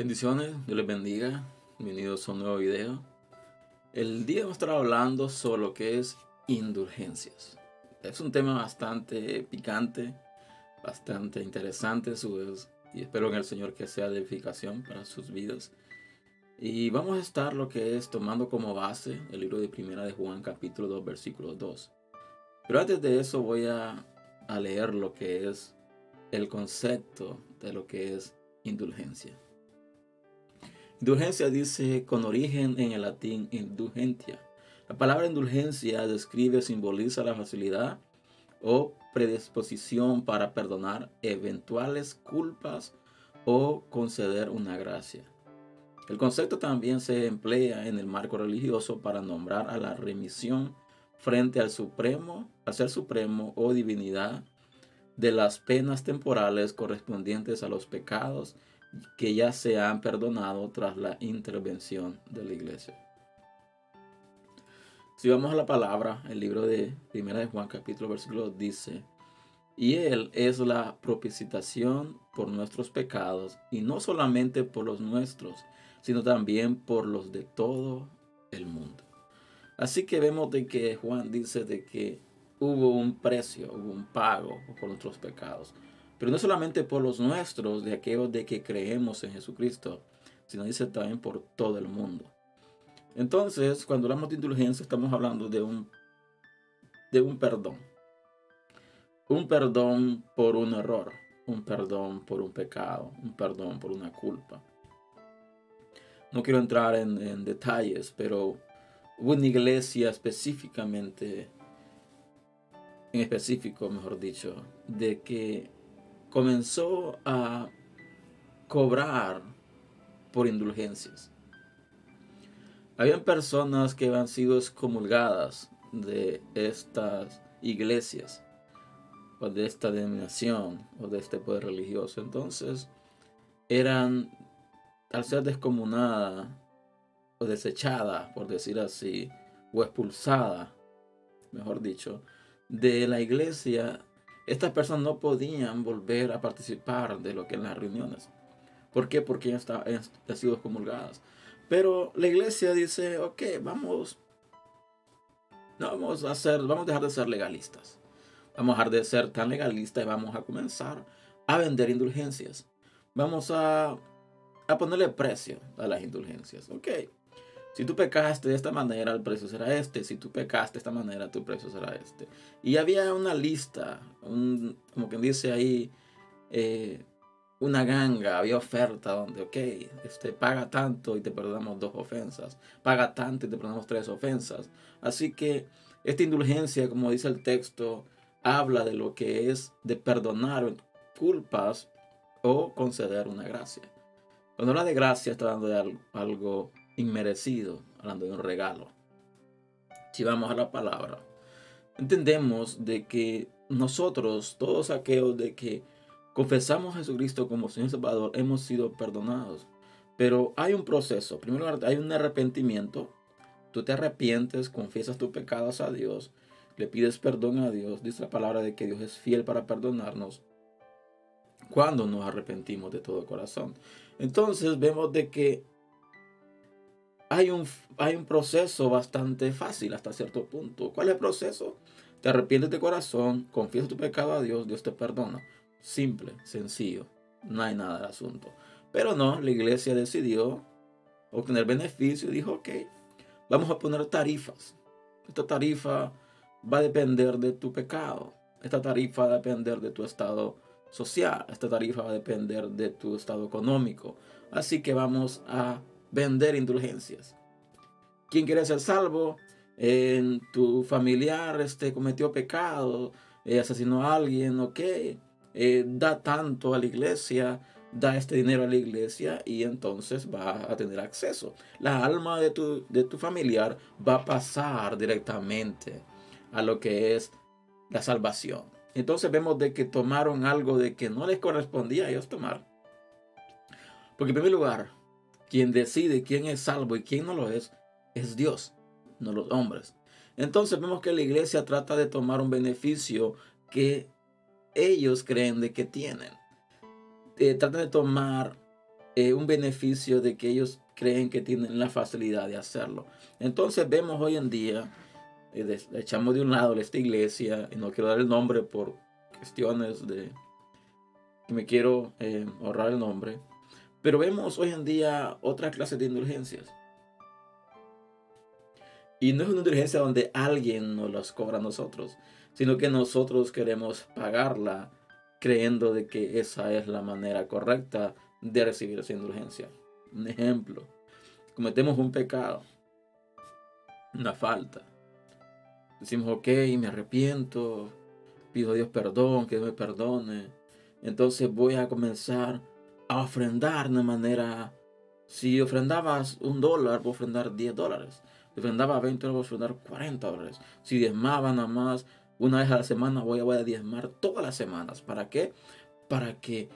Bendiciones, Dios les bendiga. Bienvenidos a un nuevo video. El día vamos a estar hablando sobre lo que es indulgencias. Es un tema bastante picante, bastante interesante y espero en el Señor que sea de edificación para sus vidas. Y vamos a estar lo que es tomando como base el libro de Primera de Juan capítulo 2 versículo 2. Pero antes de eso voy a, a leer lo que es el concepto de lo que es indulgencia. Indulgencia dice con origen en el latín indulgentia. La palabra indulgencia describe, simboliza la facilidad o predisposición para perdonar eventuales culpas o conceder una gracia. El concepto también se emplea en el marco religioso para nombrar a la remisión frente al supremo, al ser supremo o divinidad de las penas temporales correspondientes a los pecados que ya se han perdonado tras la intervención de la iglesia. Si vamos a la palabra, el libro de Primera de Juan capítulo versículo dice, y Él es la propiciación por nuestros pecados, y no solamente por los nuestros, sino también por los de todo el mundo. Así que vemos de que Juan dice de que hubo un precio, hubo un pago por nuestros pecados. Pero no solamente por los nuestros, de aquellos de que creemos en Jesucristo, sino dice también por todo el mundo. Entonces, cuando hablamos de indulgencia, estamos hablando de un, de un perdón. Un perdón por un error, un perdón por un pecado, un perdón por una culpa. No quiero entrar en, en detalles, pero hubo una iglesia específicamente, en específico, mejor dicho, de que comenzó a cobrar por indulgencias. Habían personas que habían sido excomulgadas de estas iglesias o de esta denominación o de este poder religioso. Entonces eran, al ser descomunada o desechada, por decir así, o expulsada, mejor dicho, de la iglesia, estas personas no podían volver a participar de lo que en las reuniones. ¿Por qué? Porque ya han sido excomulgadas. Pero la iglesia dice, ok, vamos, no vamos a hacer, vamos a dejar de ser legalistas. Vamos a dejar de ser tan legalistas y vamos a comenzar a vender indulgencias. Vamos a, a ponerle precio a las indulgencias. Ok, si tú pecaste de esta manera, el precio será este. Si tú pecaste de esta manera, tu precio será este. Y había una lista, un, como quien dice ahí, eh, una ganga, había oferta donde, ok, este, paga tanto y te perdonamos dos ofensas. Paga tanto y te perdonamos tres ofensas. Así que esta indulgencia, como dice el texto, habla de lo que es de perdonar culpas o conceder una gracia. Cuando habla de gracia, está dando de algo inmerecido, hablando de un regalo. Si vamos a la palabra, entendemos de que nosotros, todos aquellos de que confesamos a Jesucristo como Señor Salvador, hemos sido perdonados. Pero hay un proceso. Primero hay un arrepentimiento. Tú te arrepientes, confiesas tus pecados a Dios, le pides perdón a Dios. Dice la palabra de que Dios es fiel para perdonarnos cuando nos arrepentimos de todo corazón. Entonces vemos de que hay un, hay un proceso bastante fácil hasta cierto punto. ¿Cuál es el proceso? Te arrepientes de corazón, confiesas tu pecado a Dios, Dios te perdona. Simple, sencillo, no hay nada del asunto. Pero no, la iglesia decidió obtener beneficio y dijo, ok, vamos a poner tarifas. Esta tarifa va a depender de tu pecado. Esta tarifa va a depender de tu estado social. Esta tarifa va a depender de tu estado económico. Así que vamos a vender indulgencias. ¿Quién quiere ser salvo? En tu familiar este, cometió pecado, eh, asesinó a alguien, ok. Eh, da tanto a la iglesia, da este dinero a la iglesia y entonces va a tener acceso. La alma de tu, de tu familiar va a pasar directamente a lo que es la salvación. Entonces vemos de que tomaron algo de que no les correspondía a ellos tomar. Porque en primer lugar, quien decide quién es salvo y quién no lo es, es Dios, no los hombres. Entonces vemos que la iglesia trata de tomar un beneficio que ellos creen de que tienen. Eh, tratan de tomar eh, un beneficio de que ellos creen que tienen la facilidad de hacerlo. Entonces vemos hoy en día, eh, echamos de un lado esta iglesia, y no quiero dar el nombre por cuestiones de que me quiero eh, ahorrar el nombre, pero vemos hoy en día otra clase de indulgencias. Y no es una indulgencia donde alguien nos las cobra a nosotros, sino que nosotros queremos pagarla creyendo de que esa es la manera correcta de recibir esa indulgencia. Un ejemplo, cometemos un pecado, una falta. Decimos, ok, me arrepiento, pido a Dios perdón, que Dios me perdone. Entonces voy a comenzar a ofrendar de manera, si ofrendabas un dólar, voy a ofrendar 10 dólares. Si ofrendaba 20 dólares, voy a ofrendar 40 dólares. Si diezmaba nada más una vez a la semana, voy a, voy a diezmar todas las semanas. ¿Para qué? Para que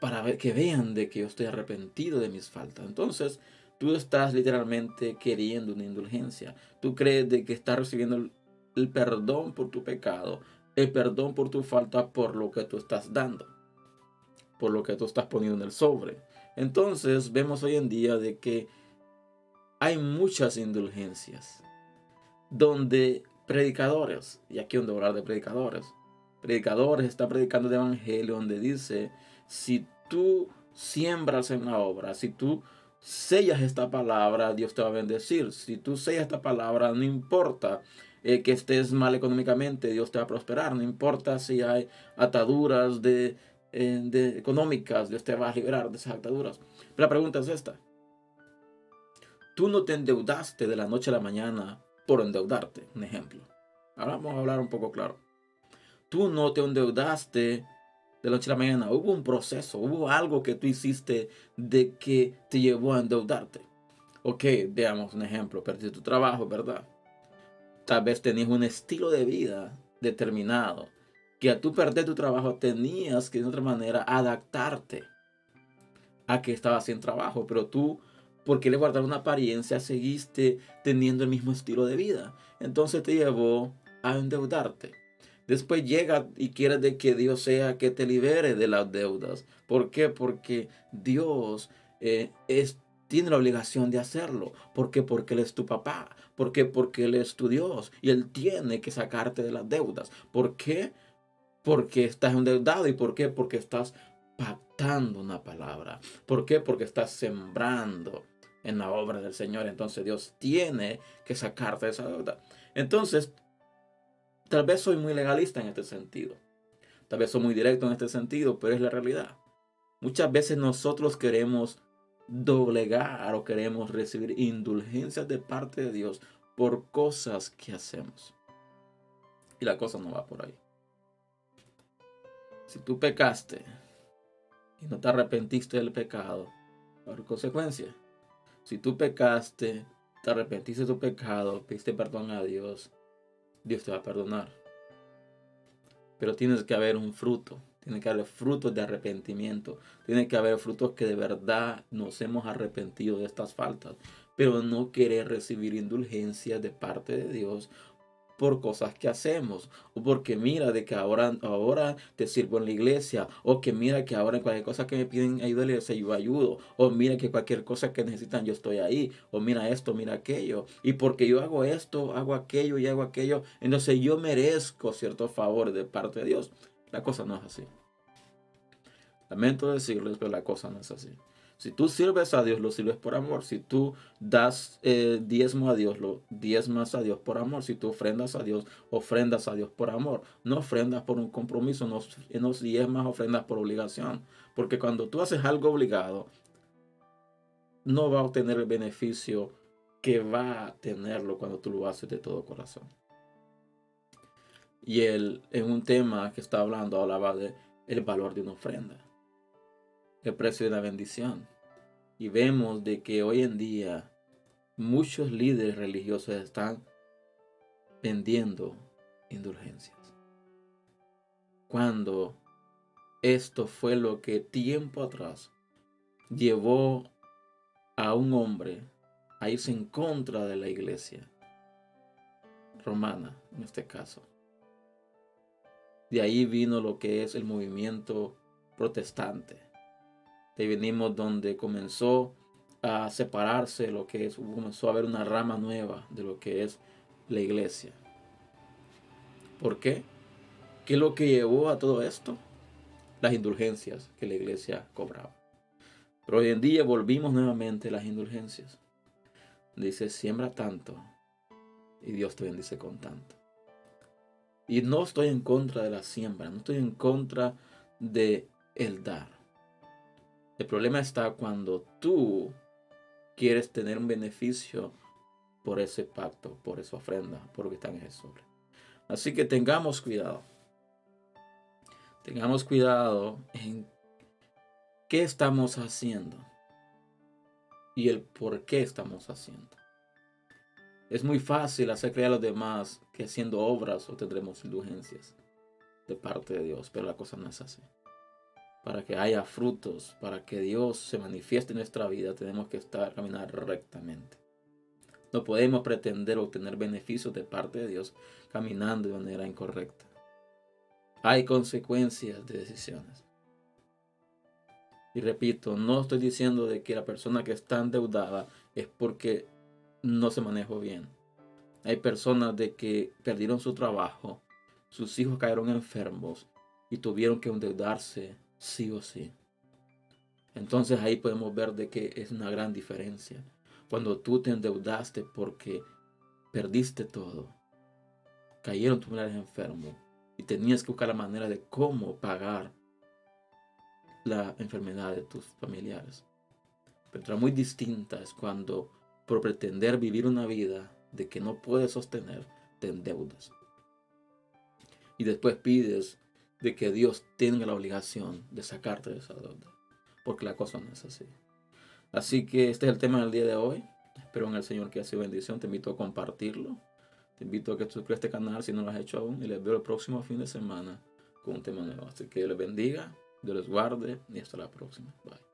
para que vean de que yo estoy arrepentido de mis faltas. Entonces, tú estás literalmente queriendo una indulgencia. Tú crees de que estás recibiendo el, perdón por tu pecado, el perdón por tu falta por lo que tú estás dando, por lo que tú estás poniendo en el sobre. Entonces, vemos hoy en día de que hay muchas indulgencias donde predicadores, y aquí donde hablar de predicadores, predicadores están predicando el evangelio donde dice, si tú siembras en la obra, si tú sellas esta palabra, Dios te va a bendecir. Si tú sellas esta palabra, no importa eh, que estés mal económicamente, Dios te va a prosperar. No importa si hay ataduras de, eh, de económicas, Dios te va a liberar de esas ataduras. Pero la pregunta es esta. Tú no te endeudaste de la noche a la mañana por endeudarte, un ejemplo. Ahora vamos a hablar un poco claro. Tú no te endeudaste de la noche a la mañana. Hubo un proceso, hubo algo que tú hiciste de que te llevó a endeudarte. Ok, veamos un ejemplo. Perdiste tu trabajo, ¿verdad? Tal vez tenías un estilo de vida determinado que a tú perder tu trabajo tenías que de otra manera adaptarte a que estabas sin trabajo, pero tú, porque le guardar una apariencia, seguiste teniendo el mismo estilo de vida. Entonces te llevó a endeudarte. Después llega y quiere de que Dios sea que te libere de las deudas. ¿Por qué? Porque Dios eh, es, tiene la obligación de hacerlo. ¿Por qué? Porque Él es tu papá. ¿Por qué? Porque Él es tu Dios. Y Él tiene que sacarte de las deudas. ¿Por qué? Porque estás endeudado. ¿Y por qué? Porque estás pactando una palabra. ¿Por qué? Porque estás sembrando en la obra del Señor. Entonces Dios tiene que sacarte de esa deuda. Entonces Tal vez soy muy legalista en este sentido. Tal vez soy muy directo en este sentido, pero es la realidad. Muchas veces nosotros queremos doblegar o queremos recibir indulgencias de parte de Dios por cosas que hacemos. Y la cosa no va por ahí. Si tú pecaste y no te arrepentiste del pecado, por consecuencia, si tú pecaste, te arrepentiste de tu pecado, pediste perdón a Dios, Dios te va a perdonar. Pero tienes que haber un fruto. Tiene que haber frutos de arrepentimiento. Tiene que haber frutos que de verdad nos hemos arrepentido de estas faltas. Pero no querer recibir indulgencia de parte de Dios por cosas que hacemos o porque mira de que ahora, ahora te sirvo en la iglesia o que mira que ahora en cualquier cosa que me piden ayuda yo ayudo o mira que cualquier cosa que necesitan yo estoy ahí o mira esto, mira aquello y porque yo hago esto, hago aquello y hago aquello entonces yo merezco ciertos favores de parte de Dios. La cosa no es así. Lamento decirles pero la cosa no es así si tú sirves a Dios, lo sirves por amor. Si tú das eh, diezmo a Dios, lo diezmas a Dios por amor. Si tú ofrendas a Dios, ofrendas a Dios por amor. No ofrendas por un compromiso, no, diezmas, ofrendas por obligación. Porque cuando tú haces algo obligado, no va a obtener el beneficio que va a tenerlo cuando tú lo haces de todo corazón. Y él, en un tema que está hablando, hablaba de el valor de una ofrenda el precio de la bendición. Y vemos de que hoy en día muchos líderes religiosos están vendiendo indulgencias. Cuando esto fue lo que tiempo atrás llevó a un hombre a irse en contra de la iglesia romana, en este caso. De ahí vino lo que es el movimiento protestante venimos donde comenzó a separarse lo que es, comenzó a haber una rama nueva de lo que es la iglesia. ¿Por qué? ¿Qué es lo que llevó a todo esto? Las indulgencias que la iglesia cobraba. Pero hoy en día volvimos nuevamente a las indulgencias. Dice, siembra tanto y Dios te bendice con tanto. Y no estoy en contra de la siembra, no estoy en contra de el dar. El problema está cuando tú quieres tener un beneficio por ese pacto, por esa ofrenda, por lo que está en Jesús. Así que tengamos cuidado. Tengamos cuidado en qué estamos haciendo y el por qué estamos haciendo. Es muy fácil hacer creer a los demás que haciendo obras obtendremos indulgencias de parte de Dios, pero la cosa no es así. Para que haya frutos, para que Dios se manifieste en nuestra vida, tenemos que estar caminar rectamente. No podemos pretender obtener beneficios de parte de Dios caminando de manera incorrecta. Hay consecuencias de decisiones. Y repito, no estoy diciendo de que la persona que está endeudada es porque no se manejó bien. Hay personas de que perdieron su trabajo, sus hijos cayeron enfermos y tuvieron que endeudarse sí o sí. Entonces ahí podemos ver de que es una gran diferencia. Cuando tú te endeudaste porque perdiste todo, cayeron tus familiares enfermos y tenías que buscar la manera de cómo pagar la enfermedad de tus familiares. Pero otra muy distinta es cuando por pretender vivir una vida de que no puedes sostener, te endeudas. Y después pides de que Dios tenga la obligación de sacarte de esa deuda. Porque la cosa no es así. Así que este es el tema del día de hoy. Espero en el Señor que sido bendición. Te invito a compartirlo. Te invito a que suscribas a este canal si no lo has hecho aún. Y les veo el próximo fin de semana con un tema nuevo. Así que Dios les bendiga, Dios les guarde y hasta la próxima. Bye.